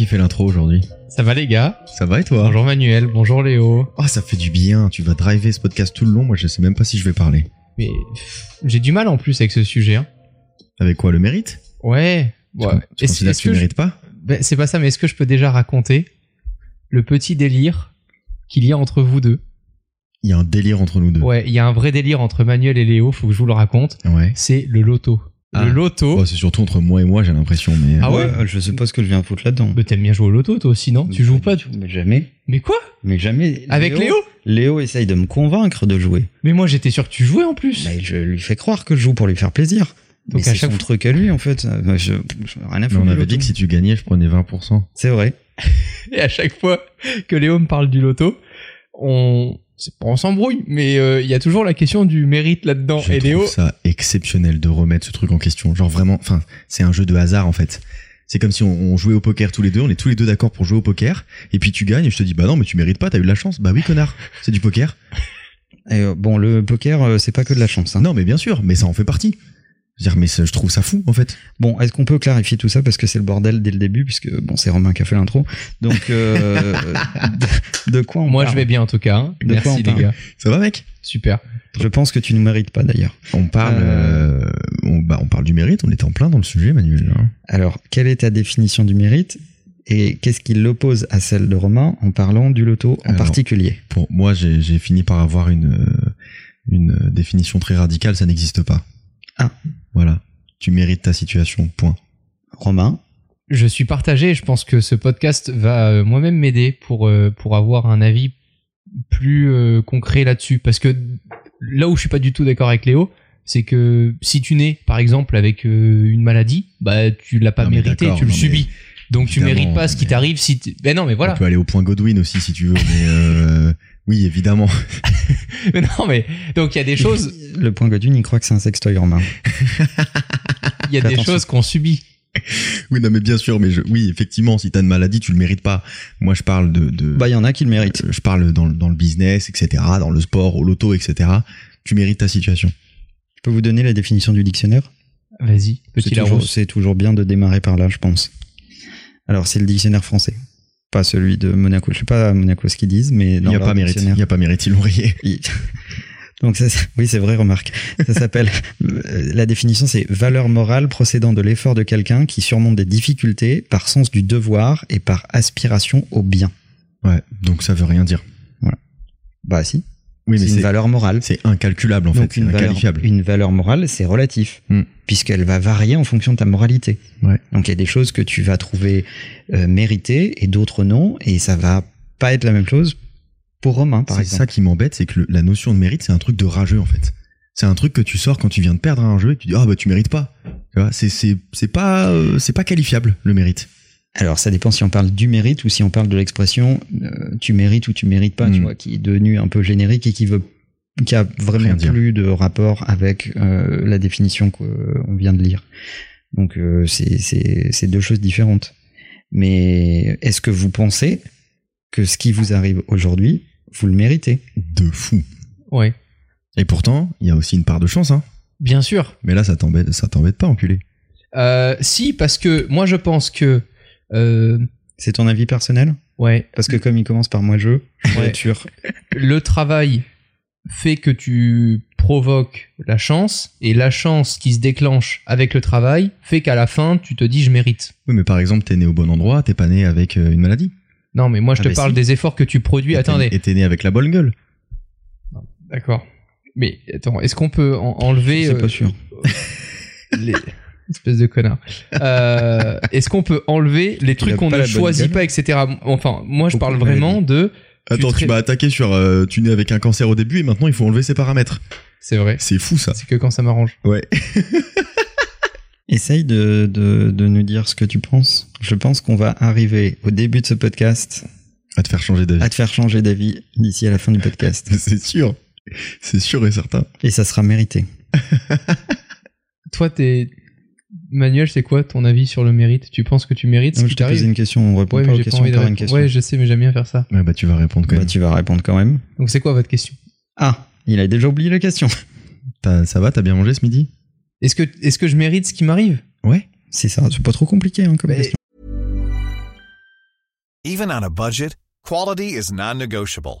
Qui fais l'intro aujourd'hui. Ça va les gars Ça va et toi Bonjour Manuel, bonjour Léo. Oh, ça fait du bien. Tu vas driver ce podcast tout le long. Moi, je sais même pas si je vais parler. Mais j'ai du mal en plus avec ce sujet. hein. Avec quoi Le mérite Ouais. Tu, ouais. tu Est-ce- que tu je- mérites pas Ben, c'est pas ça, mais est-ce que je peux déjà raconter le petit délire qu'il y a entre vous deux Il y a un délire entre nous deux. Ouais, il y a un vrai délire entre Manuel et Léo, faut que je vous le raconte. Ouais. C'est le loto. Ah. Le loto. Oh, c'est surtout entre moi et moi, j'ai l'impression. Mais Ah ouais Je sais pas ce que je viens foutre là-dedans. Mais t'aimes bien jouer au loto toi aussi, non? Tu joues pas tu- Mais jamais. Mais quoi? Mais jamais. Avec Léo Léo? Essaye de me convaincre de jouer. Mais moi j'étais sûr que tu jouais en plus. Mais je lui fais croire que je joue pour lui faire plaisir. Donc mais à c'est chaque son fois- truc à lui en fait. Moi, je, je- rien à foutre on du avait loto. dit que si tu gagnais, je prenais 20%. C'est vrai. Et à chaque fois que Léo me parle du loto, on on s'embrouille, mais euh, il y a toujours la question du mérite là-dedans. Je Et trouve Léo, ça exceptionnel de remettre ce truc en question. Genre vraiment, enfin, c'est un jeu de hasard en fait. C'est comme si on, on jouait au poker tous les deux, on est tous les deux d'accord pour jouer au poker, et puis tu gagnes, et je te dis bah non, mais tu mérites pas, t'as eu de la chance. Bah oui, connard, c'est du poker. Et, euh, bon, le poker, euh, c'est pas que de la chance. hein. Non, mais bien sûr, mais ça en fait partie. Je veux dire, mais ça- je trouve ça fou en fait. Bon, est-ce qu'on peut clarifier tout ça parce que c'est le bordel dès le début puisque bon, c'est Romain qui a fait l'intro. Donc, euh, de, de quoi on moi parle je vais bien en tout cas. hein. De quoi on Merci les parle gars. Ça va, mec? Super. Je pense que tu ne mérites pas d'ailleurs. On parle, Euh. euh, on, bah, on parle du mérite. On était en plein dans le sujet, Manuel. hein. Alors, quelle est ta définition du mérite et qu'est-ce qui l'oppose à celle de Romain en parlant du loto en Alors, particulier? Pour moi, j'ai j'ai fini par avoir une une définition très radicale. Ça n'existe pas. Ah. Voilà. Tu mérites ta situation. Point. Romain? Je suis partagé. Je pense que ce podcast va euh, moi-même m'aider pour euh, pour avoir un avis plus euh, concret là-dessus. Parce que là où je suis pas du tout d'accord avec Léo, c'est que si tu nais par exemple avec une maladie, bah tu l'as pas Non, mérité, tu le subis. Donc tu mérites pas ce qui t'arrive si. Ben non, mais voilà. On peut aller au point Godwin aussi si tu veux. Mais euh, oui, évidemment. Mais non, mais donc il y a des choses, Le point Godwin, il croit que c'est un sextoy, Romain. il y a Fais des attention. choses qu'on subit. Oui, non, mais bien sûr. Mais je, oui, effectivement, si t'as une maladie, tu le mérites pas. Moi, je parle de. de Bah, il y en a qui le méritent. euh, je parle dans, le- dans le business, etc., dans le sport, au loto, etc. Tu mérites ta situation. Je peux vous donner la définition du dictionnaire? Vas-y, C'est petit toujours, c'est toujours bien de démarrer par là, je pense. Alors, c'est le dictionnaire français. Pas celui de Monaco. Je sais pas à Monaco ce qu'ils disent, mais Il dans n'y a pas mérite. Il n'y a pas mérite. Ils l'ont rayé. Il- Donc ça, oui, c'est vrai, remarque. Ça s'appelle. euh, La définition, c'est valeur morale procédant de l'effort de quelqu'un qui surmonte des difficultés par sens du devoir et par aspiration au bien. Ouais. Donc ça veut rien dire. Bah si. Oui, c'est une c'est valeur morale. c'est incalculable en Donc fait. une C'est valeur, une valeur morale, c'est relatif, Hmm. puisqu'elle va varier en fonction de ta moralité. Ouais. Donc il y a des choses que tu vas trouver euh, méritées et d'autres non, et ça va pas être la même chose pour Romain, par C'est exemple. ça qui m'embête, c'est que le- la notion de mérite, c'est un truc de rageux en fait. C'est un truc que tu sors quand tu viens de perdre un jeu et que tu dis ah bah tu mérites pas. C'est c'est c'est pas euh, c'est pas qualifiable le mérite. Alors ça dépend si on parle du mérite ou si on parle de l'expression euh, tu mérites ou tu mérites pas, tu Hmm. vois, qui est devenu un peu générique et qui veut qui a vraiment Rien dire. plus de rapport avec euh, la définition qu'on vient de lire. Donc euh, c'est deux choses différentes. Mais est-ce que vous pensez que ce qui vous arrive aujourd'hui, vous le méritez? De fou. Ouais, Et pourtant, il y a aussi une part de chance hein. bien sûr. Mais là ça t'embête ça t'embête pas enculé. Euh, si, parce que moi je pense que. Euh, C'est ton avis personnel? ouais, Parce que comme il commence par moi je, Ouais. le travail fait que tu provoques la chance, et la chance qui se déclenche avec le travail fait qu'à la fin tu te dis je mérite. Oui, mais par exemple, t'es né au bon endroit, t'es pas né avec euh, une maladie. Non, mais moi je Ah te bah parle si. des efforts que tu produis. Et Attendez, Et t'es né avec la bonne gueule. d'accord. Mais attends, est-ce qu'on peut en- enlever. C'est euh, pas sûr. les... Espèce de connard. Euh, Est-ce qu'on peut enlever les trucs qu'on pas ne choisit pas, etc. Enfin, moi je parle vraiment de. Attends, Tu m'as attaqué sur euh, tu nais avec un cancer au début et maintenant il faut enlever ses paramètres. C'est vrai. C'est fou ça. C'est que quand ça m'arrange. Ouais. Essaye de, de, de nous dire ce que tu penses. Je pense qu'on va arriver au début de ce podcast À te faire changer d'avis. à te faire changer d'avis d'ici à la fin du podcast. C'est sûr. C'est sûr et certain. Et ça sera mérité. Toi, t'es. Manuel, c'est quoi ton avis sur le mérite? Tu penses que tu mérites ce Non, qui je t'ai posé une question, on répond Ouais, pas mais aux pas questions par une question. Ouais, je sais, mais j'aime bien faire ça. Ouais, bah tu vas répondre quand Bah, même. tu vas répondre quand même. Donc c'est quoi votre question? Ah, il a déjà oublié la question. T'as- ça va, t'as bien mangé ce midi? Est-ce que, est-ce que je mérite ce qui m'arrive? Ouais. C'est ça, c'est pas trop compliqué hein, comme Bah, question. Even on a budget, quality is non-negotiable.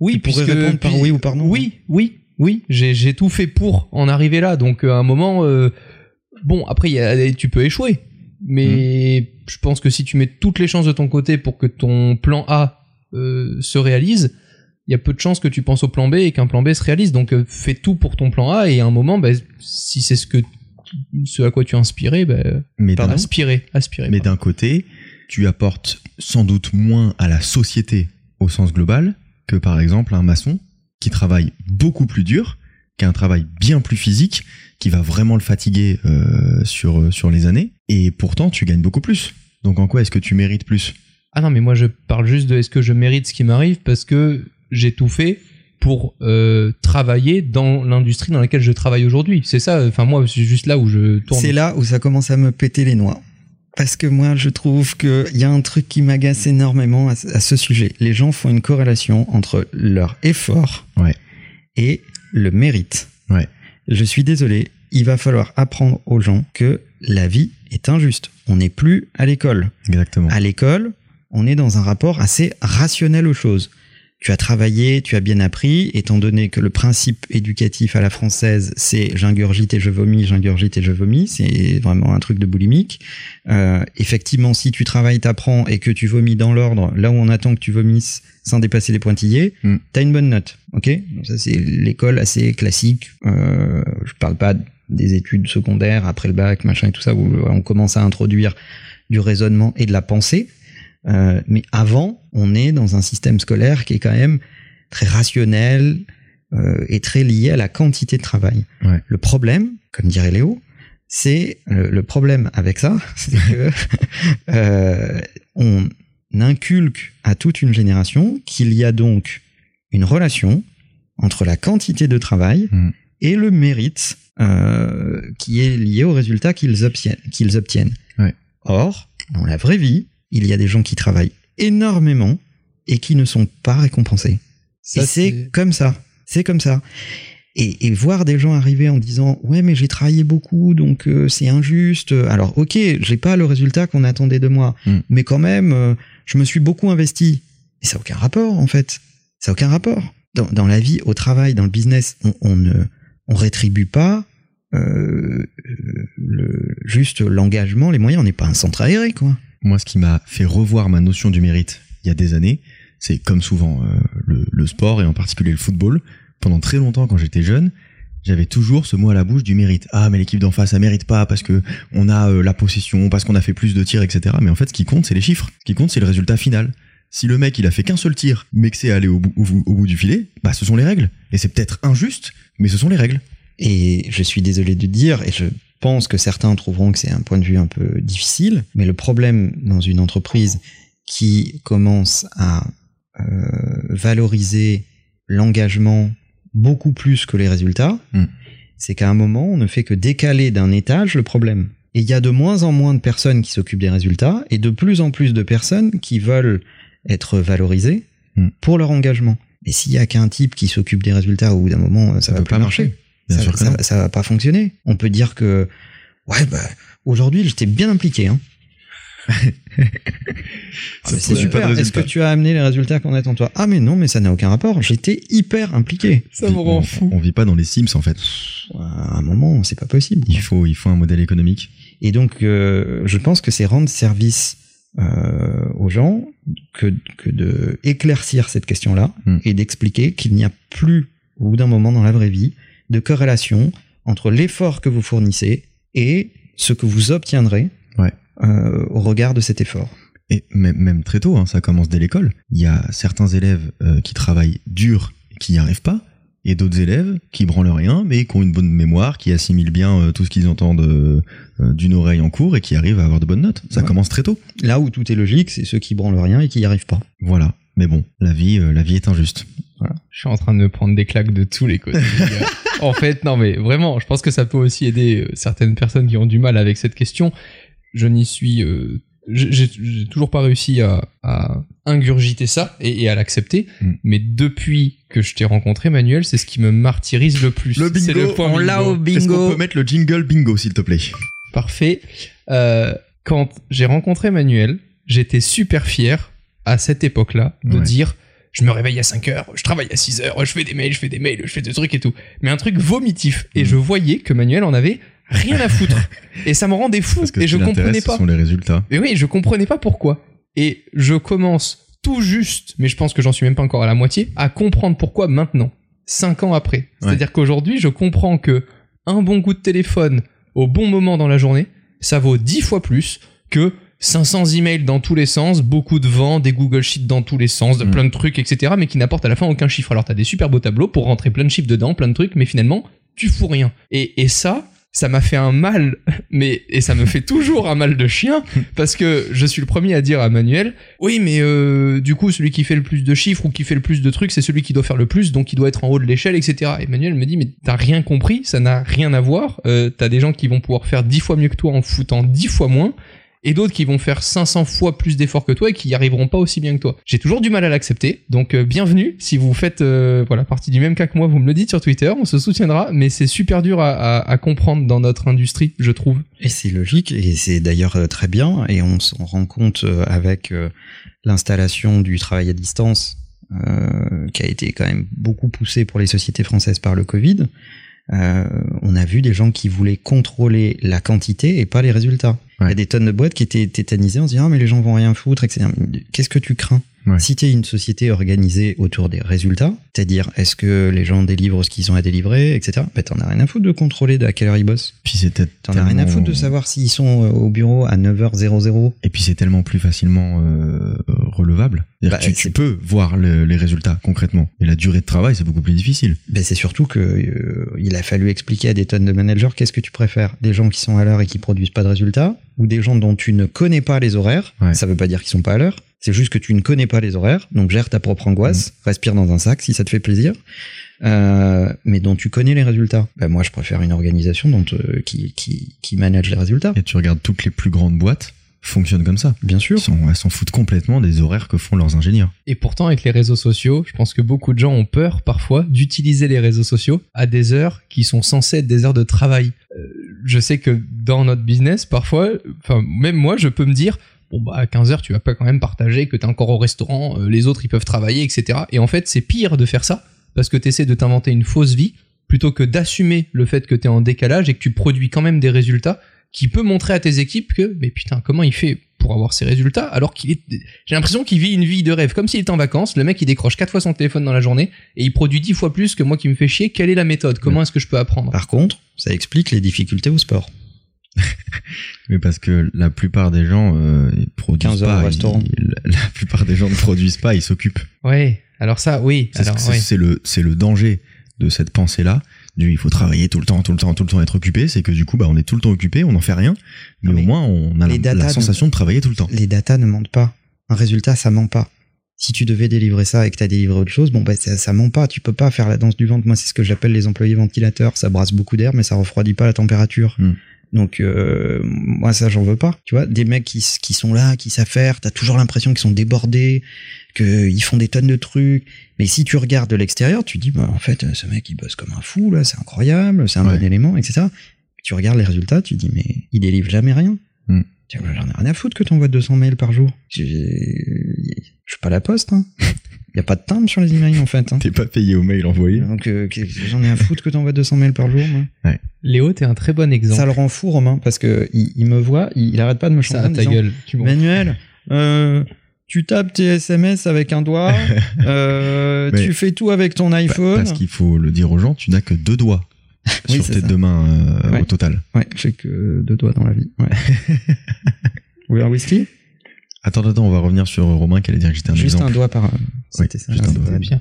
Oui, Tu pourrais puisque- répondre par puis- oui ou par non, Oui, oui, oui. J'ai tout fait pour en arriver là. Donc euh, à un moment, euh, bon, après il y a- tu peux échouer, mais Hmm. je pense que si tu mets toutes les chances de ton côté pour que ton plan A euh, se réalise, il y a peu de chances que tu penses au plan B et qu'un plan B se réalise. Donc euh, fais tout pour ton plan A et à un moment, bah, si c'est ce que ce à quoi tu es inspiré, bah, Mais aspirer. Mais pardon. d'un côté, tu apportes sans doute moins à la société au sens global que par exemple un maçon qui travaille beaucoup plus dur, qui a un travail bien plus physique, qui va vraiment le fatiguer euh, sur, sur les années, et pourtant tu gagnes beaucoup plus. Donc en quoi est-ce que tu mérites plus? Ah non, mais moi je parle juste de est-ce que je mérite ce qui m'arrive parce que j'ai tout fait pour euh, travailler dans l'industrie dans laquelle je travaille aujourd'hui. C'est ça, enfin moi c'est juste là où je tourne. C'est là où ça commence à me péter les noix. Parce que moi, je trouve qu'il y a un truc qui m'agace énormément à, ce- à ce sujet. Les gens font une corrélation entre leur effort Ouais. et le mérite. Ouais. Je suis désolé, il va falloir apprendre aux gens que la vie est injuste. On n'est plus à l'école. Exactement. À l'école, on est dans un rapport assez rationnel aux choses. Tu as travaillé, tu as bien appris, étant donné que le principe éducatif à la française, c'est j'ingurgite et je vomis, j'ingurgite et je vomis, c'est vraiment un truc de boulimique. Euh, effectivement, si tu travailles, t'apprends et que tu vomis dans l'ordre, là où on attend que tu vomisses sans dépasser les pointillés, Mm. t'as une bonne note, ok? Donc ça c'est l'école assez classique. Euh, je parle pas des études secondaires après le bac, machin et tout ça, où on commence à introduire du raisonnement et de la pensée. Euh, mais avant, on est dans un système scolaire qui est quand même très rationnel euh, et très lié à la quantité de travail. Ouais. Le problème, comme dirait Léo, c'est euh, le problème avec ça, c'est que euh, on inculque à toute une génération qu'il y a donc une relation entre la quantité de travail Mm. et le mérite euh, qui est lié au résultat qu'ils obtiennent. Qu'ils obtiennent. Ouais. Or, dans la vraie vie, il y a des gens qui travaillent énormément et qui ne sont pas récompensés. Ça, et c'est comme ça. C'est comme ça. Et, et voir des gens arriver en disant ouais mais j'ai travaillé beaucoup donc euh, c'est injuste. Alors ok j'ai pas le résultat qu'on attendait de moi, Mm. mais quand même euh, je me suis beaucoup investi. Et ça n'a aucun rapport en fait. Ça n'a aucun rapport. Dans, dans la vie, au travail, dans le business, on, on ne on rétribue pas euh, le, juste l'engagement, les moyens. On n'est pas un centre aéré quoi. Moi, ce qui m'a fait revoir ma notion du mérite il y a des années, c'est comme souvent euh, le, sport et en particulier le football. Pendant très longtemps, quand j'étais jeune, j'avais toujours ce mot à la bouche du mérite. Ah, mais l'équipe d'en face, ça mérite pas parce que on a euh, la possession, parce qu'on a fait plus de tirs, etc. Mais en fait, ce qui compte, c'est les chiffres. Ce qui compte, c'est le résultat final. Si le mec, il a fait qu'un seul tir, mais que c'est aller au bout, au bout- au bout du filet, bah, ce sont les règles. Et c'est peut-être injuste, mais ce sont les règles. Et je suis désolé de dire, et je pense que certains trouveront que c'est un point de vue un peu difficile, mais le problème dans une entreprise qui commence à euh, valoriser l'engagement beaucoup plus que les résultats, Mm. c'est qu'à un moment, on ne fait que décaler d'un étage le problème. Et il y a de moins en moins de personnes qui s'occupent des résultats et de plus en plus de personnes qui veulent être valorisées Mm. pour leur engagement. Et s'il y a qu'un type qui s'occupe des résultats, au bout d'un moment, ça, va peut plus pas marcher. marcher. Bien ça, sûr que ça- non. ça va pas fonctionner. On peut dire que, ouais, bah, aujourd'hui, j'étais bien impliqué. Hein. Ah, c'est super. Est-ce que tu as amené les résultats qu'on attend toi? Ah, mais non, mais ça n'a aucun rapport. J'étais hyper impliqué. Ça me rend fou. on vit pas dans les Sims, en fait. À un moment, c'est pas possible. Il faut, il faut un modèle économique. Et donc, euh, je pense que c'est rendre service euh, aux gens que, que de éclaircir cette question-là Mm. et d'expliquer qu'il n'y a plus, au bout d'un moment dans la vraie vie, de corrélation entre l'effort que vous fournissez et ce que vous obtiendrez Ouais. euh, au regard de cet effort. Et même, même très tôt, hein, ça commence dès l'école. Il y a certains élèves euh, qui travaillent dur et qui n'y arrivent pas. et d'autres élèves qui branlent rien, mais qui ont une bonne mémoire, qui assimilent bien euh, tout ce qu'ils entendent d'une oreille en cours et qui arrivent à avoir de bonnes notes. Ça Ouais. commence très tôt. Là où tout est logique, c'est ceux qui branlent rien et qui y arrivent pas. Voilà. Mais bon, la vie, euh, la vie est injuste. Je suis en train de me prendre des claques de tous les côtés. en fait, non, mais vraiment, je pense que ça peut aussi aider euh, certaines personnes qui ont du mal avec cette question. Je n'y suis, euh, j'ai toujours pas réussi à, à ingurgiter ça et, et à l'accepter. Mm. Mais depuis que je t'ai rencontré, Manuel, c'est ce qui me martyrise le plus. C'est le point bingo. Est-ce qu'on peut mettre le jingle bingo, s'il te plaît? Parfait. Euh, quand j'ai rencontré Manuel, j'étais super fier à cette époque-là de Ouais. dire je me réveille à 5 heures, je travaille à 6 heures, je fais des mails, je fais des mails, je fais des trucs et tout. Mais un truc vomitif. Et Mm. je voyais que Manuel en avait rien à foutre. et ça me rendait fou. Parce que et je comprenais pas. ce sont les résultats. Mais oui, je comprenais pas pourquoi. Et je commence tout juste, mais je pense que j'en suis même pas encore à la moitié, à comprendre pourquoi maintenant, cinq ans après. C'est-à-dire qu'aujourd'hui, je comprends que un bon coup de téléphone au bon moment dans la journée, ça vaut dix fois plus que 500 emails dans tous les sens, beaucoup de vent, des Google Sheets dans tous les sens, de Mm. plein de trucs, etc., mais qui n'apportent à la fin aucun chiffre. Alors t'as des super beaux tableaux pour rentrer plein de chiffres dedans, plein de trucs, mais finalement, tu fous rien. Et, et ça, ça m'a fait un mal, mais et ça me fait toujours un mal de chien parce que je suis le premier à dire à Manuel, oui, mais euh, du coup, celui qui fait le plus de chiffres ou qui fait le plus de trucs, c'est celui qui doit faire le plus, donc il doit être en haut de l'échelle, etc. Et Manuel me dit, mais t'as rien compris, ça n'a rien à voir. Euh, t'as des gens qui vont pouvoir faire dix fois mieux que toi en foutant dix fois moins. Et d'autres qui vont faire 500 fois plus d'efforts que toi et qui y arriveront pas aussi bien que toi. J'ai toujours du mal à l'accepter, donc euh, bienvenue. Si vous faites euh, voilà partie du même cas que moi, vous me le dites sur Twitter, on se soutiendra. Mais c'est super dur à, comprendre dans notre industrie, je trouve. Et c'est logique, et c'est d'ailleurs euh, très bien, et on s'en rend compte avec l'installation du travail à distance, qui a été quand même beaucoup poussé pour les sociétés françaises par le Covid. On a vu des gens qui voulaient contrôler la quantité et pas les résultats. Il y a des tonnes de boîtes qui étaient tétanisées en se disant ah mais les gens vont rien foutre, etc. Qu'est-ce que tu crains Ouais. Si tu es une société organisée autour des résultats, c'est-à-dire est-ce que les gens délivrent ce qu'ils ont à délivrer, etc. Ben t'en as rien à foutre de contrôler à quelle heure ils bossent. Puis c'est T'en as rien à foutre de savoir s'ils sont euh, au bureau à 9h00. Et puis c'est tellement plus facilement euh, relevable. Bah, tu, peux voir le- les résultats concrètement. Mais la durée de travail, c'est beaucoup plus difficile. Ben c'est surtout que euh, il a fallu expliquer à des tonnes de managers qu'est-ce que tu préfères? Des gens qui sont à l'heure et qui produisent pas de résultats ou des gens dont tu ne connais pas les horaires Ouais. ça veut pas dire qu'ils sont pas à l'heure c'est juste que tu ne connais pas les horaires donc gère ta propre angoisse respire dans un sac si ça te fait plaisir euh, mais dont tu connais les résultats ben moi je préfère une organisation dont euh, qui, qui qui manage les résultats Et tu regardes toutes les plus grandes boîtes fonctionnent comme ça. bien sûr sont- elles s'en foutent complètement des horaires que font leurs ingénieurs. Et pourtant, avec les réseaux sociaux, je pense que beaucoup de gens ont peur parfois d'utiliser les réseaux sociaux à des heures qui sont censées être des heures de travail. Euh, je sais que dans notre business, parfois, enfin, même moi, je peux me dire, bon, bah, à 15 heures, tu vas pas quand même partager que t'es encore au restaurant, euh, les autres, ils peuvent travailler, etc. Et en fait, c'est pire de faire ça parce que t'essaies de t'inventer une fausse vie plutôt que d'assumer le fait que t'es en décalage et que tu produis quand même des résultats qui peut montrer à tes équipes que, mais putain, comment il fait pour avoir ces résultats alors qu'il est, j'ai l'impression qu'il vit une vie de rêve, comme s'il était en vacances, le mec il décroche quatre fois son téléphone dans la journée et il produit dix fois plus que moi qui me fais chier, quelle est la méthode? Comment est-ce que je peux apprendre? Par contre ça explique les difficultés au sport Mais parce que la plupart des gens euh, ils produisent 15 heures pas. au restaurant. ils- la plupart des gens ne produisent pas, ils s'occupent. Ouais, alors ça, oui, C'est alors, c'est- ouais. c'est le, c'est le danger de cette pensée-là. Du, il faut travailler tout le temps, tout le temps, tout le temps être occupé. C'est que du coup, bah, on est tout le temps occupé, on n'en fait rien. Mais, au moins, on a les la, sensation de travailler tout le temps. les datas ne mentent pas. Un résultat, ça ment pas. Si tu devais délivrer ça et que tu as délivré autre chose, bon, bah, ça, ça ment pas. Tu peux pas faire la danse du ventre. Moi, c'est ce que j'appelle les employés ventilateurs. Ça brasse beaucoup d'air, mais ça refroidit pas la température. Hmm. Donc, euh, moi, ça, j'en veux pas. Tu vois, des mecs qui, qui sont là, qui savent faire, t'as toujours l'impression qu'ils sont débordés, qu'ils font des tonnes de trucs. Mais si tu regardes de l'extérieur, tu dis, bah, en fait, ce mec, il bosse comme un fou, là, c'est incroyable, c'est un Ouais. bon élément, etc. Tu regardes les résultats, tu dis, mais il délivre jamais rien. Tiens, J'en ai rien à foutre que t'envoies 200 mails par jour. Je suis pas la poste, hein. Y a pas de timbre sur les emails, en fait. Hein. T'es pas payé au mail envoyé. Donc, euh, j'en ai à foutre que t'envoies 200 mails par jour, moi? Léo, t'es un très bon exemple. Ça le rend fou, Romain, parce que il, il me voit, il, il arrête pas de me Ça, chanter en ta disant, gueule. Tu Manuel, euh, tu tapes tes SMS avec un doigt, euh, tu fais tout avec ton iPhone. Parce qu'il faut le dire aux gens, tu n'as que deux doigts Oui, sur tes ça. deux mains euh, Ouais. au total. Ouais, j'ai que deux doigts dans la vie. Ouais. Vous voulez un whisky? Attends, attends, on va revenir sur Romain qui allait dire que j'étais un Juste exemple. un doigt par. C'était ça. très bien.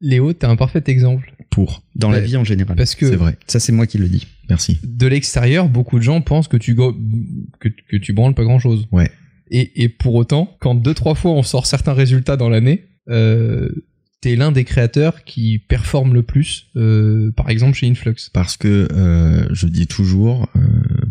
Léo, t'es un parfait exemple. Pour. Dans la vie en général. Parce que C'est vrai. Ça, c'est moi qui le dis. Merci. de l'extérieur, beaucoup de gens pensent que tu, go- que, que tu branles pas grand chose. Ouais. Et, et pour autant, quand deux, trois fois on sort certains résultats dans l'année, euh, t'es l'un des créateurs qui performe le plus, euh, par exemple chez Influx. Parce que euh, je dis toujours, euh,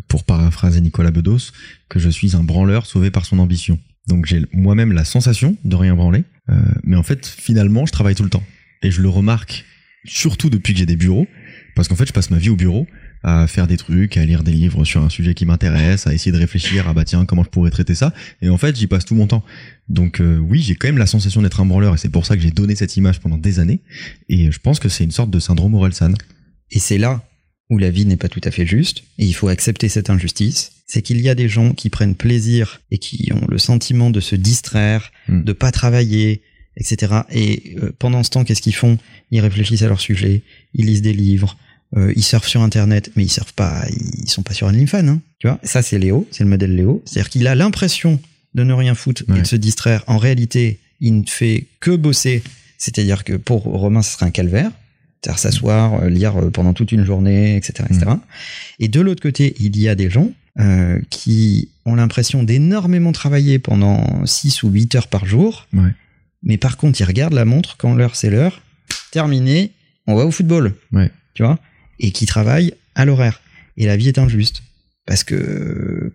pour paraphraser Nicolas Bedos, que je suis un branleur sauvé par son ambition. Donc j'ai moi-même la sensation de rien branler, euh, mais en fait finalement je travaille tout le temps. Et je le remarque surtout depuis que j'ai des bureaux, parce qu'en fait je passe ma vie au bureau à faire des trucs, à lire des livres sur un sujet qui m'intéresse, à essayer de réfléchir à bah tiens comment je pourrais traiter ça. Et en fait j'y passe tout mon temps. Donc euh, oui j'ai quand même la sensation d'être un branleur et c'est pour ça que j'ai donné cette image pendant des années. Et je pense que c'est une sorte de syndrome Orelsan. Et c'est là où la vie n'est pas tout à fait juste, et il faut accepter cette injustice, c'est qu'il y a des gens qui prennent plaisir et qui ont le sentiment de se distraire, Hmm. de pas travailler, etc. Et euh, pendant ce temps, qu'est-ce qu'ils font? Ils réfléchissent à leur sujet, ils lisent des livres, euh, ils surfent sur Internet, mais ils surfent pas, ils sont pas sur OnlyFans, hein, tu vois? Ça, c'est Léo, c'est le modèle Léo. C'est-à-dire qu'il a l'impression de ne rien foutre et de se distraire. En réalité, il ne fait que bosser. C'est-à-dire que pour Romain, ce serait un calvaire. C'est-à-dire s'asseoir, euh, lire pendant toute une journée, etc. etc. Et de l'autre côté, il y a des gens euh, qui ont l'impression d'énormément travailler pendant 6 ou 8 heures par jour. Ouais. Mais par contre, ils regardent la montre quand l'heure c'est l'heure. Terminé, on va au football. Ouais. Tu vois? Et qui travaillent à l'horaire. Et la vie est injuste. Parce que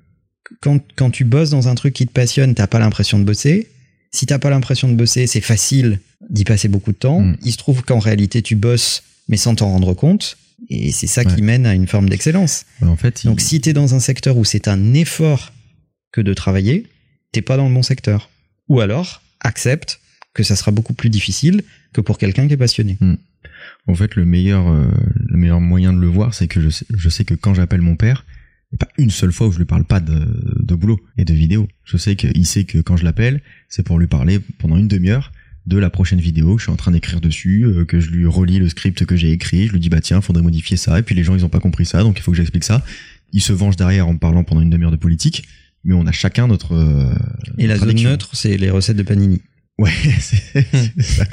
quand, quand tu bosses dans un truc qui te passionne, t'as pas l'impression de bosser. Si t'as pas l'impression de bosser, c'est facile d'y passer beaucoup de temps. Mm. Il se trouve qu'en réalité, tu bosses, mais sans t'en rendre compte. Et c'est ça qui mène à une forme d'excellence. En fait, il- Donc si t'es dans un secteur où c'est un effort que de travailler, t'es pas dans le bon secteur. Ou alors, accepte que ça sera beaucoup plus difficile que pour quelqu'un qui est passionné. En fait, le meilleur, euh, le meilleur moyen de le voir, c'est que je sais, je sais que quand j'appelle mon père, il n'y a pas une seule fois où je lui parle pas de, de boulot et de vidéo. Je sais qu'il sait que quand je l'appelle, c'est pour lui parler pendant une demi-heure de la prochaine vidéo que je suis en train d'écrire dessus, euh, que je lui relis le script que j'ai écrit, je lui dis bah tiens, faudrait modifier ça, et puis les gens ils ont pas compris ça, donc il faut que j'explique ça. Il se venge derrière en me parlant pendant une demi-heure de politique, mais on a chacun notre. euh, Et la zone addiction. neutre, c'est les recettes de Panini. Ouais, c'est ça.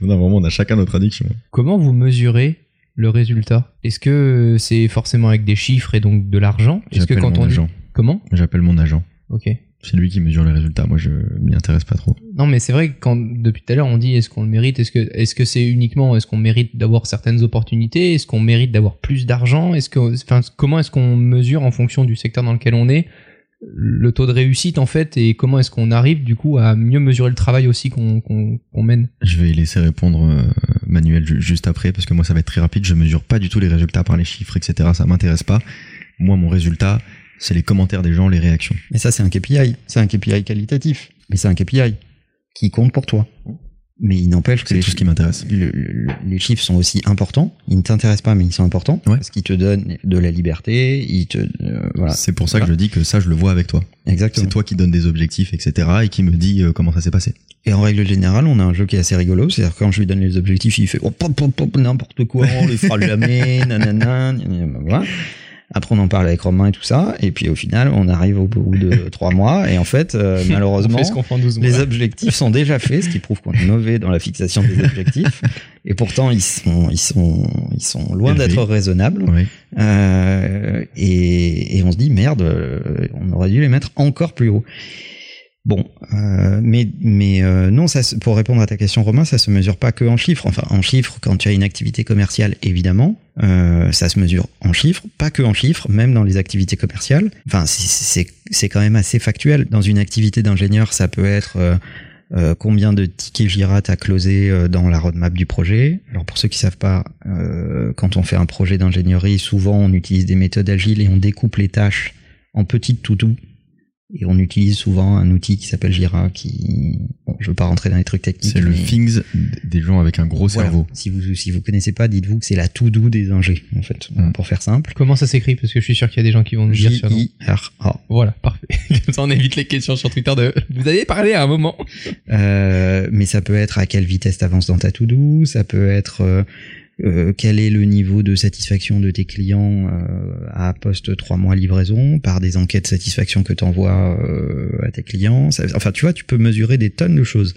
Non, vraiment, on a chacun notre addiction. Comment vous mesurez le résultat? Est-ce que c'est forcément avec des chiffres et donc de l'argent? Est-ce que quand mon on dit agent. comment? J'appelle mon agent. Ok. C'est lui qui mesure les résultats. Moi, je m'y intéresse pas trop. Non, mais c'est vrai que quand depuis tout à l'heure on dit est-ce qu'on le mérite, est-ce que est-ce que c'est uniquement est-ce qu'on mérite d'avoir certaines opportunités, est-ce qu'on mérite d'avoir plus d'argent, est-ce que enfin comment est-ce qu'on mesure en fonction du secteur dans lequel on est le taux de réussite en fait et comment est-ce qu'on arrive du coup à mieux mesurer le travail aussi qu'on mène? Je vais laisser répondre euh, Manuel ju- juste après parce que moi, ça va être très rapide. Je mesure pas du tout les résultats par les chiffres, etc. Ça m'intéresse pas. Moi, mon résultat, c'est les commentaires des gens, les réactions. Mais ça, c'est un KPI. C'est un KPI qualitatif. Mais c'est un KPI qui compte pour toi. Mais il n'empêche que C'est tout ce qui m'intéresse. le- le- les chiffres sont aussi importants. Ils ne t'intéressent pas, mais ils sont importants. Ouais. Parce qu'ils te donnent de la liberté. Ils te, euh, voilà. C'est pour ça que je dis que ça, je le vois avec toi. Exactement. C'est toi qui donne des objectifs, etc. et qui me dit euh, comment ça s'est passé. Et en règle générale, on a un jeu qui est assez rigolo. C'est-à-dire quand je lui donne les objectifs, il fait oh, n'importe quoi, on les fera jamais, nanana, voilà. Après, on en parle avec Romain et tout ça. Et puis au final, on arrive au bout de trois mois. Et en fait, euh, malheureusement, on fait ce qu'on fait en 12 mois. les objectifs sont déjà faits, ce qui prouve qu'on est mauvais dans la fixation des objectifs. Et pourtant, ils sont, ils sont, ils sont loin d'être raisonnables. Euh, et, et on se dit merde, euh, on aurait dû les mettre encore plus haut. Bon, euh, mais euh, non, ça, pour répondre à ta question, Romain, ça se mesure pas que en chiffres. Enfin, en chiffres, quand tu as une activité commerciale, évidemment, euh, ça se mesure en chiffres, pas que en chiffres, même dans les activités commerciales. Enfin, c'est- quand même assez factuel. Dans une activité d'ingénieur, ça peut être euh, euh, combien de tickets Jira t'as closé dans la roadmap du projet. Alors pour ceux qui savent pas, quand on fait un projet d'ingénierie, souvent on utilise des méthodes agiles et on découpe les tâches en petites to-do. Et on utilise souvent un outil qui s'appelle Jira, qui, bon, je veux pas rentrer dans les trucs techniques. C'est le mais things des gens avec un gros voilà. cerveau. Si vous si vous connaissez pas, dites-vous que c'est la to-do des ingés, en fait, Mm. pour faire simple. Comment ça s'écrit? Parce que je suis sûr qu'il y a des gens qui vont nous dire sur J I R A. Voilà, parfait. Comme ça on évite les questions sur Twitter de vous avez parlé à un moment. Euh, mais ça peut être à quelle vitesse t'avances dans ta to-do, ça peut être euh, quel est le niveau de satisfaction de tes clients euh, à post 3 mois livraison par des enquêtes satisfaction que t'envoies euh, à tes clients? Ça- enfin, tu vois, tu peux mesurer des tonnes de choses.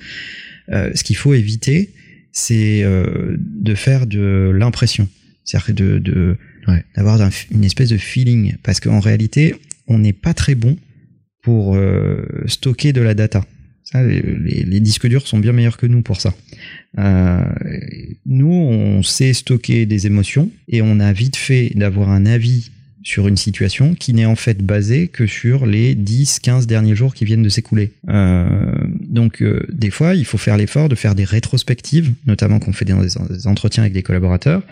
Euh, ce qu'il faut éviter, c'est euh, de faire de l'impression, c'est-à-dire de, de Ouais. d'avoir un- une espèce de feeling, parce qu'en réalité, on n'est pas très bon pour euh, stocker de la data. Ça, les, disques durs sont bien meilleurs que nous pour ça. Euh, nous, on sait stocker des émotions et on a vite fait d'avoir un avis sur une situation qui n'est en fait basé que sur les 10, 15 derniers jours qui viennent de s'écouler. Euh, donc, euh, des fois, il faut faire l'effort de faire des rétrospectives, notamment qu'on fait dans des, entretiens avec des collaborateurs,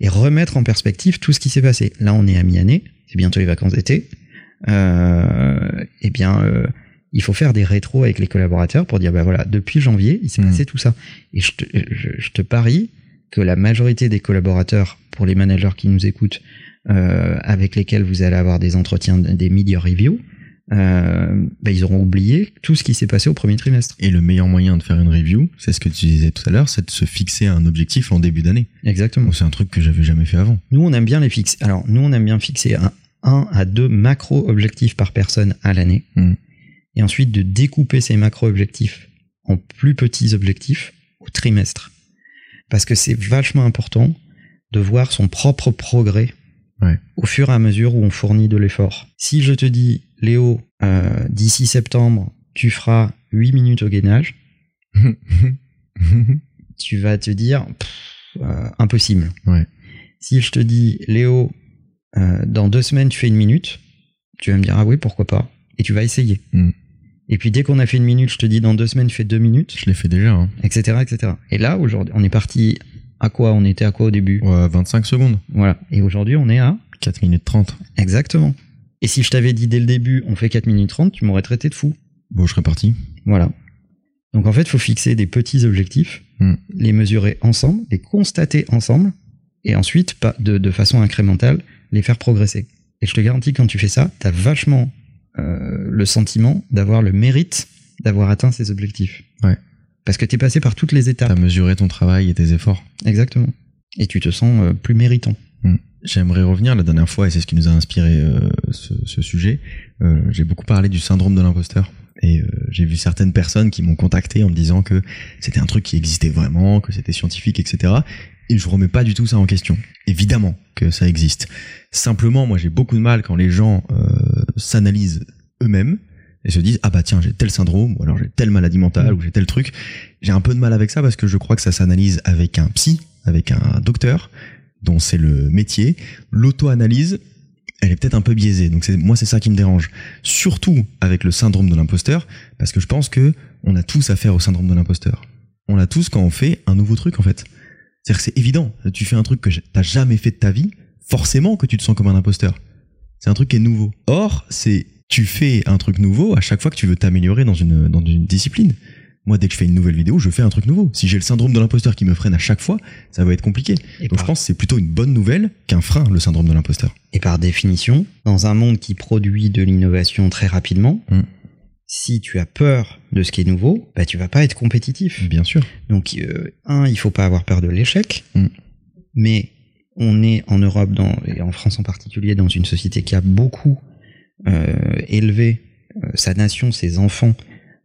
et remettre en perspective tout ce qui s'est passé. Là, on est à mi-année, c'est bientôt les vacances d'été. Eh bien, il faut faire des rétros avec les collaborateurs pour dire, bah voilà, depuis janvier, il s'est Mhm. passé tout ça. Et je te, je, je te parie que la majorité des collaborateurs, pour les managers qui nous écoutent, euh, avec lesquels vous allez avoir des entretiens, des media reviews, euh, bah, ils auront oublié tout ce qui s'est passé au premier trimestre. Et le meilleur moyen de faire une review, c'est ce que tu disais tout à l'heure, c'est de se fixer un objectif en début d'année. Exactement. C'est un truc que j'avais jamais fait avant. Nous, on aime bien les fixer. Alors, nous, on aime bien fixer un, un à deux macro-objectifs par personne à l'année. Mm. Et ensuite, de découper ces macro-objectifs en plus petits objectifs au trimestre. Parce que c'est vachement important de voir son propre progrès Ouais. au fur et à mesure où on fournit de l'effort. Si je te dis, Léo, euh, d'ici septembre, tu feras 8 minutes au gainage, tu vas te dire, pff, euh, impossible. Ouais. Si je te dis, Léo, euh, dans deux semaines, tu fais une minute, tu vas me dire, ah oui, pourquoi pas. Et tu vas essayer. Mm. Et puis dès qu'on a fait une minute, je te dis, dans deux semaines, fais deux minutes, Je l'ai fait déjà. Hein. etc., etc. Et là, aujourd'hui, on est parti à quoi? On était à quoi au début? Ouais, 25 secondes. Voilà. Et aujourd'hui, on est à 4 minutes 30. Exactement. Et si je t'avais dit dès le début, on fait 4 minutes 30, tu m'aurais traité de fou. Bon, je serais parti. Voilà. Donc en fait, il faut fixer des petits objectifs, Mm. les mesurer ensemble, les constater ensemble, et ensuite, de, de façon incrémentale, les faire progresser. Et je te garantis, quand tu fais ça, tu as vachement euh, le sentiment d'avoir le mérite d'avoir atteint ces objectifs. Ouais. Parce que tu es passé par toutes les T'as étapes. mesuré ton travail et tes efforts. Exactement. Et tu te sens euh, plus méritant. J'aimerais revenir la dernière fois, et c'est ce qui nous a inspiré euh, ce, ce sujet. Euh, j'ai beaucoup parlé du syndrome de l'imposteur. Et euh, j'ai vu certaines personnes qui m'ont contacté en me disant que c'était un truc qui existait vraiment, que c'était scientifique, etc. Et je remets pas du tout ça en question. Évidemment que ça existe. Simplement, moi j'ai beaucoup de mal quand les gens euh, s'analysent eux-mêmes et se disent ah bah tiens j'ai tel syndrome ou alors j'ai telle maladie mentale ou j'ai tel truc. J'ai un peu de mal avec ça parce que je crois que ça s'analyse avec un psy, avec un docteur dont c'est le métier. L'auto-analyse, elle est peut-être un peu biaisée. Donc c'est moi c'est ça qui me dérange. Surtout avec le syndrome de l'imposteur, parce que je pense que on a tous affaire au syndrome de l'imposteur. On l'a tous quand on fait un nouveau truc en fait. C'est-à-dire que c'est évident. Tu fais un truc que t'as jamais fait de ta vie, forcément que tu te sens comme un imposteur. C'est un truc qui est nouveau. Or, c'est tu fais un truc nouveau à chaque fois que tu veux t'améliorer dans une dans une discipline. Moi, dès que je fais une nouvelle vidéo, je fais un truc nouveau. Si j'ai le syndrome de l'imposteur qui me freine à chaque fois, ça va être compliqué. Et Donc je pense que c'est plutôt une bonne nouvelle qu'un frein, le syndrome de l'imposteur. et par définition, dans un monde qui produit de l'innovation très rapidement, Mm. si tu as peur de ce qui est nouveau, bah, tu vas pas être compétitif. Bien sûr. Donc, euh, un, il faut pas avoir peur de l'échec, Mm. mais on est en Europe, dans, et en France en particulier, dans une société qui a beaucoup euh, élevé euh, sa nation, ses enfants,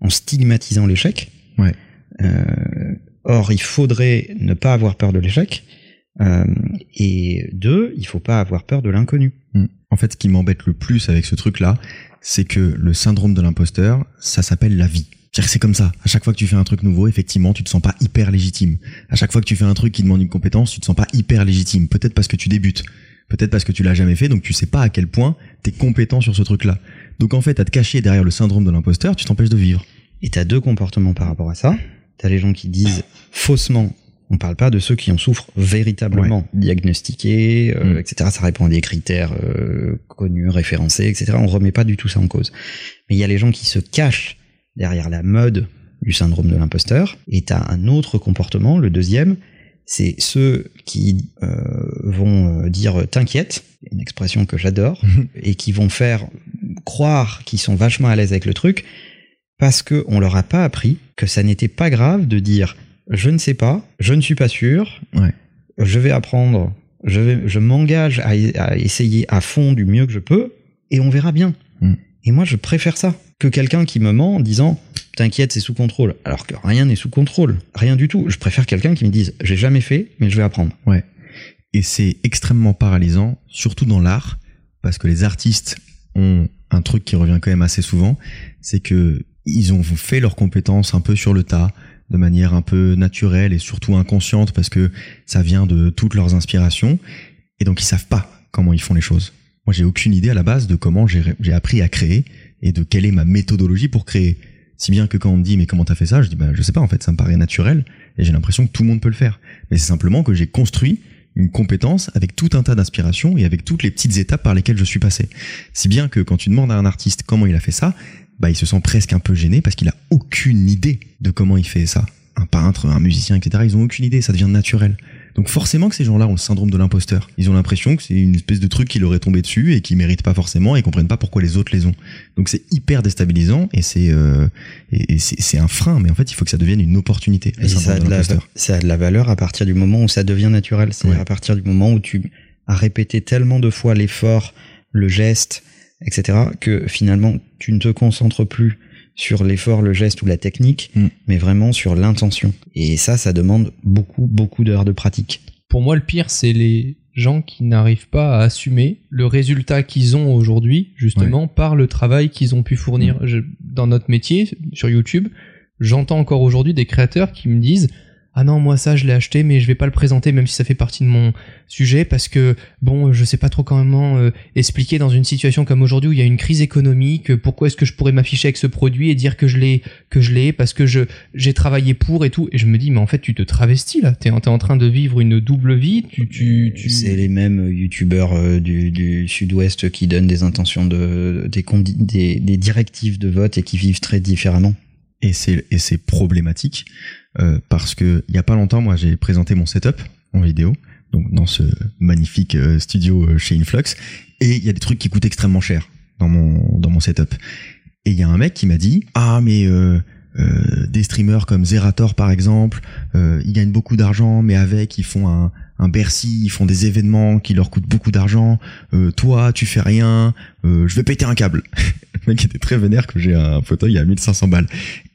en stigmatisant l'échec. Ouais. Euh, or, il faudrait ne pas avoir peur de l'échec. Et deux, il faut pas avoir peur de l'inconnu. Mm. En fait, ce qui m'embête le plus avec ce truc-là, c'est que le syndrome de l'imposteur, ça s'appelle la vie. C'est-à-dire que c'est comme ça. À chaque fois que tu fais un truc nouveau, effectivement, tu te sens pas hyper légitime. À chaque fois que tu fais un truc qui demande une compétence, tu te sens pas hyper légitime. Peut-être parce que tu débutes. Peut-être parce que tu l'as jamais fait, donc tu sais pas à quel point t'es compétent sur ce truc-là. Donc en fait, à te cacher derrière le syndrome de l'imposteur, tu t'empêches de vivre. Et t'as deux comportements par rapport à ça. T'as les gens qui disent faussement. On parle pas de ceux qui en souffrent véritablement, diagnostiqués, euh, Mm. etc. Ça répond à des critères euh, connus, référencés, etc. On remet pas du tout ça en cause. Mais il y a les gens qui se cachent derrière la mode du syndrome de l'imposteur. Et t'as un autre comportement, le deuxième, c'est ceux qui euh, vont euh, dire t'inquiète, une expression que j'adore, et qui vont faire croire qu'ils sont vachement à l'aise avec le truc, parce que on leur a pas appris que ça n'était pas grave de dire je ne sais pas, je ne suis pas sûr, Ouais. je vais apprendre, je vais, je m'engage à, à essayer à fond du mieux que je peux, et on verra bien. Mm. Et moi, je préfère ça que quelqu'un qui me ment en disant t'inquiète c'est sous contrôle. Alors que rien n'est sous contrôle. Rien du tout. Je préfère quelqu'un qui me dise j'ai jamais fait mais je vais apprendre. Et c'est extrêmement paralysant, surtout dans l'art, parce que les artistes ont un truc qui revient quand même assez souvent, c'est que ils ont fait leurs compétences un peu sur le tas, de manière un peu naturelle et surtout inconsciente, parce que ça vient de toutes leurs inspirations, et donc ils savent pas comment ils font les choses. Moi, j'ai aucune idée à la base de comment j'ai appris à créer et de quelle est ma méthodologie pour créer. Si bien que quand on me dit mais comment t'as fait ça, je dis bah je sais pas en fait, ça me paraît naturel et j'ai l'impression que tout le monde peut le faire. Mais c'est simplement que j'ai construit une compétence avec tout un tas d'inspirations et avec toutes les petites étapes par lesquelles je suis passé. Si bien que quand tu demandes à un artiste comment il a fait ça, bah il se sent presque un peu gêné parce qu'il a aucune idée de comment il fait ça. Un peintre, un musicien, etc. Ils ont aucune idée, ça devient naturel. Donc forcément que ces gens-là ont le syndrome de l'imposteur. Ils ont l'impression que c'est une espèce de truc qui leur est tombé dessus et qu'ils méritent pas forcément et comprennent pas pourquoi les autres les ont. Donc c'est hyper déstabilisant et c'est euh, et, et c'est c'est un frein. Mais en fait, il faut que ça devienne une opportunité. le ça a, de la, ça a de la valeur à partir du moment où ça devient naturel. C'est-à-dire Ouais. à partir du moment où tu as répété tellement de fois l'effort, le geste, etc., que finalement tu ne te concentres plus sur l'effort, le geste ou la technique, Mm. mais vraiment sur l'intention. Et ça, ça demande beaucoup, beaucoup d'heures de pratique. Pour moi, le pire, c'est les gens qui n'arrivent pas à assumer le résultat qu'ils ont aujourd'hui, justement, par le travail qu'ils ont pu fournir. Je- dans notre métier, sur YouTube, j'entends encore aujourd'hui des créateurs qui me disent ah non moi ça je l'ai acheté mais je vais pas le présenter même si ça fait partie de mon sujet parce que bon je sais pas trop comment euh, expliquer dans une situation comme aujourd'hui où il y a une crise économique euh, pourquoi est-ce que je pourrais m'afficher avec ce produit et dire que je l'ai que je l'ai parce que je j'ai travaillé pour et tout et je me dis mais en fait tu te travestis là t'es en- t'es en train de vivre une double vie tu tu, tu... C'est les mêmes youtubeurs euh, du, du sud-ouest qui donnent des intentions de, des, des, des directives de vote et qui vivent très différemment. et c'est et c'est problématique euh, parce que il y a pas longtemps moi j'ai présenté mon setup en vidéo donc dans ce magnifique euh, studio euh, chez Influx et il y a des trucs qui coûtent extrêmement cher dans mon dans mon setup. Et il y a un mec qui m'a dit ah mais euh, euh, des streamers comme Zerator par exemple euh, ils gagnent beaucoup d'argent mais avec ils font un un Bercy, ils font des événements qui leur coûtent beaucoup d'argent. Euh, toi, tu fais rien. Euh, je vais péter un câble. Le mec était très vénère que j'ai un fauteuil à 1500 balles.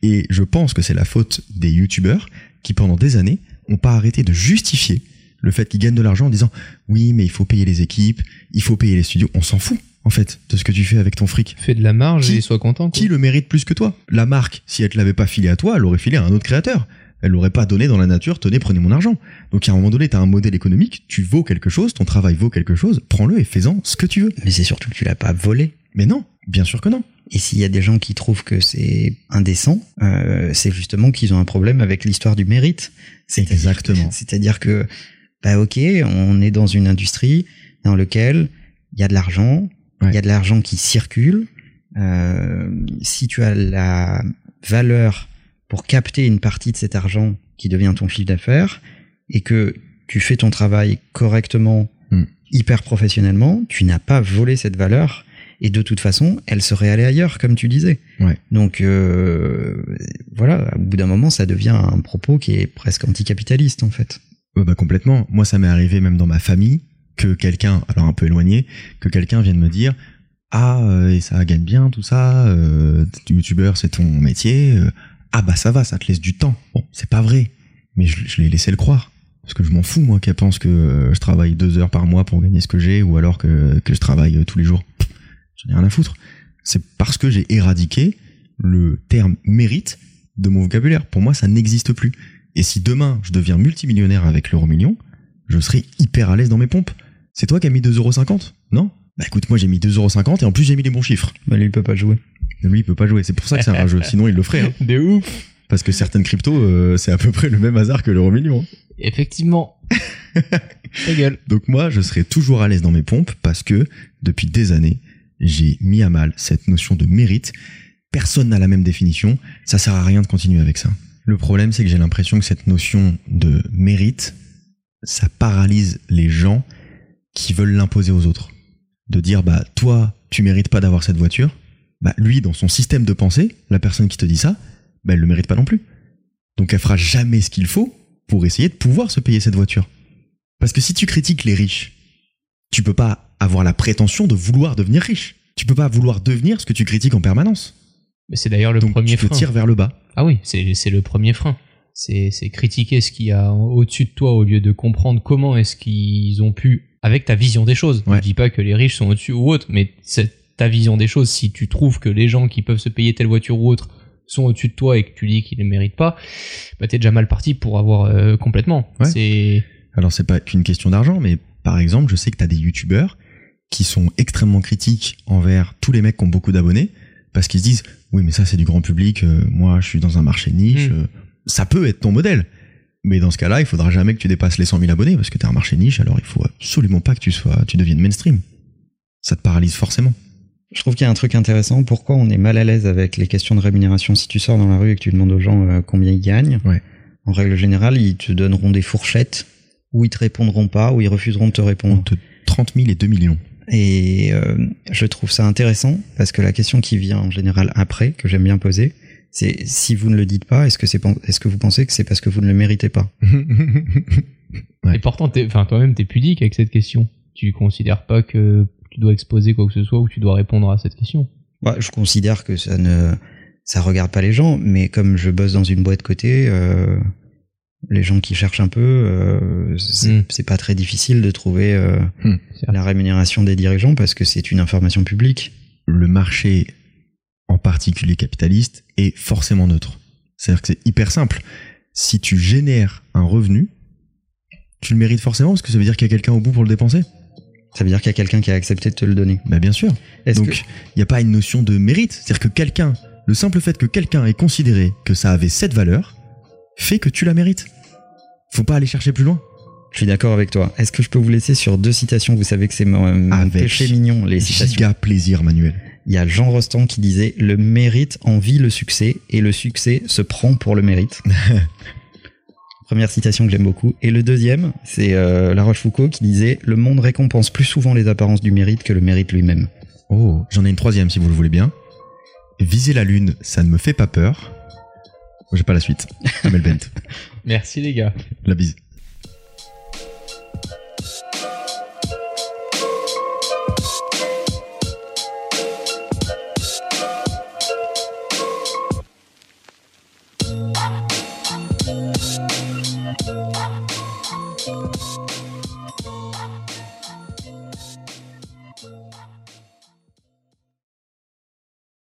Et je pense que c'est la faute des youtubeurs qui, pendant des années, ont pas arrêté de justifier le fait qu'ils gagnent de l'argent en disant oui, mais il faut payer les équipes, il faut payer les studios. On s'en fout, en fait, de ce que tu fais avec ton fric. fais de la marge Qui- et sois content quoi. Qui le mérite plus que toi? La marque, si elle te l'avait pas filé à toi, elle l'aurait filé à un autre créateur. Elle l'aurait pas donné dans la nature, tenez, prenez mon argent. Donc à un moment donné, tu as un modèle économique, tu vaux quelque chose, ton travail vaut quelque chose, prends-le et fais-en ce que tu veux. Mais c'est surtout que tu l'as pas volé. Mais non, bien sûr que non. Et s'il y a des gens qui trouvent que c'est indécent, euh, c'est justement qu'ils ont un problème avec l'histoire du mérite. C'est-à-dire- Exactement. C'est-à-dire que, bah ok, on est dans une industrie dans laquelle il y a de l'argent, il Ouais. y a de l'argent qui circule. Euh, si tu as la valeur pour capter une partie de cet argent qui devient ton chiffre d'affaires et que tu fais ton travail correctement, Mm. hyper professionnellement, tu n'as pas volé cette valeur et de toute façon, elle serait allée ailleurs, comme tu disais. Ouais. Donc euh, voilà, au bout d'un moment, ça devient un propos qui est presque anticapitaliste en fait. Ouais, bah complètement. Moi, ça m'est arrivé même dans ma famille que quelqu'un, alors un peu éloigné, que quelqu'un vienne me dire ah euh, et ça gagne bien tout ça, euh, youtubeur c'est ton métier, euh, ah bah ça va, ça te laisse du temps. Bon, c'est pas vrai, mais je, l'ai laissé le croire. Parce que je m'en fous, moi, qu'elle pense que euh, je travaille deux heures par mois pour gagner ce que j'ai, ou alors que, que je travaille euh, tous les jours. J'en ai rien à foutre. C'est parce que j'ai éradiqué le terme mérite de mon vocabulaire. Pour moi, ça n'existe plus. Et si demain, je deviens multimillionnaire avec l'euro million, je serai hyper à l'aise dans mes pompes. C'est toi qui as mis 2,50€ Non? Bah écoute, moi j'ai mis 2,50€ et en plus j'ai mis les bons chiffres. Bah, lui, il peut pas jouer. Lui, il peut pas jouer. C'est pour ça que c'est un rageux. Sinon, il le ferait. hein. de ouf Parce que certaines cryptos, euh, c'est à peu près le même hasard que l'euro million. effectivement ta gueule Donc moi, je serai toujours à l'aise dans mes pompes parce que depuis des années, j'ai mis à mal cette notion de mérite. Personne n'a la même définition. Ça sert à rien de continuer avec ça. Le problème, c'est que j'ai l'impression que cette notion de mérite, ça paralyse les gens qui veulent l'imposer aux autres. De dire, bah, toi, tu mérites pas d'avoir cette voiture. Bah, lui, dans son système de pensée, la personne qui te dit ça, bah, elle le mérite pas non plus. Donc elle fera jamais ce qu'il faut pour essayer de pouvoir se payer cette voiture. Parce que si tu critiques les riches, tu peux pas avoir la prétention de vouloir devenir riche. Tu peux pas vouloir devenir ce que tu critiques en permanence. Mais c'est d'ailleurs le Donc premier tu te frein. tires vers le bas. Ah oui, c'est c'est le premier frein. C'est c'est critiquer ce qu'il y a au-dessus de toi au lieu de comprendre comment est-ce qu'ils ont pu avec ta vision des choses. Ouais. Je dis pas que les riches sont au-dessus ou autre, mais c'est ta vision des choses. Si tu trouves que les gens qui peuvent se payer telle voiture ou autre sont au-dessus de toi et que tu dis qu'ils ne méritent pas, bah t'es déjà mal parti pour avoir euh, complètement. Ouais. C'est Alors c'est pas qu'une question d'argent, mais par exemple, je sais que t'as des youtubeurs qui sont extrêmement critiques envers tous les mecs qui ont beaucoup d'abonnés parce qu'ils se disent oui mais ça c'est du grand public, euh, moi je suis dans un marché niche, Mm. euh, ça peut être ton modèle. Mais dans ce cas-là, il faudra jamais que tu dépasses les 100 000 abonnés parce que t'es un marché niche, alors il faut absolument pas que tu sois, tu deviennes mainstream. Ça te paralyse forcément. Je trouve qu'il y a un truc intéressant. Pourquoi on est mal à l'aise avec les questions de rémunération? Si tu sors dans la rue et que tu demandes aux gens euh, combien ils gagnent, Ouais. en règle générale, ils te donneront des fourchettes ou ils te répondront pas ou ils refuseront de te répondre. Entre 30 000 et 2 millions. Et euh, je trouve ça intéressant parce que la question qui vient en général après, que j'aime bien poser, c'est si vous ne le dites pas, est-ce que c'est est-ce que vous pensez que c'est parce que vous ne le méritez pas? Ouais. et pourtant t'es toi-même t'es pudique avec cette question. Tu considères pas que tu dois exposer quoi que ce soit ou tu dois répondre à cette question. Moi, je considère que ça ne ça regarde pas les gens, mais comme je bosse dans une boîte côté, euh, les gens qui cherchent un peu, euh, c'est Mm. c'est pas très difficile de trouver euh, Certes. la rémunération des dirigeants parce que c'est une information publique. le marché, en particulier capitaliste, est forcément neutre. C'est-à-dire que c'est hyper simple. Si tu génères un revenu, tu le mérites forcément parce que ça veut dire qu'il y a quelqu'un au bout pour le dépenser. Ça veut dire qu'il y a quelqu'un qui a accepté de te le donner. Bah bien sûr. Est-ce Donc que il n'y a pas une notion de mérite? C'est-à-dire que quelqu'un, le simple fait que quelqu'un ait considéré que ça avait cette valeur, fait que tu la mérites. Faut pas aller chercher plus loin. je suis d'accord avec toi. Est-ce que je peux vous laisser sur deux citations? Vous savez que c'est mon, mon péché mignon, les citations. Giga plaisir, Manuel. Il y a Jean Rostand qui disait le mérite envie le succès et le succès se prend pour le mérite. Première citation que j'aime beaucoup. Et le deuxième, c'est euh, La Rochefoucauld qui disait Le monde récompense plus souvent les apparences du mérite que le mérite lui-même. Oh, j'en ai une troisième si vous le voulez bien. Viser la lune, ça ne me fait pas peur. J'ai pas la suite. Amel Bent. Merci les gars. La bise.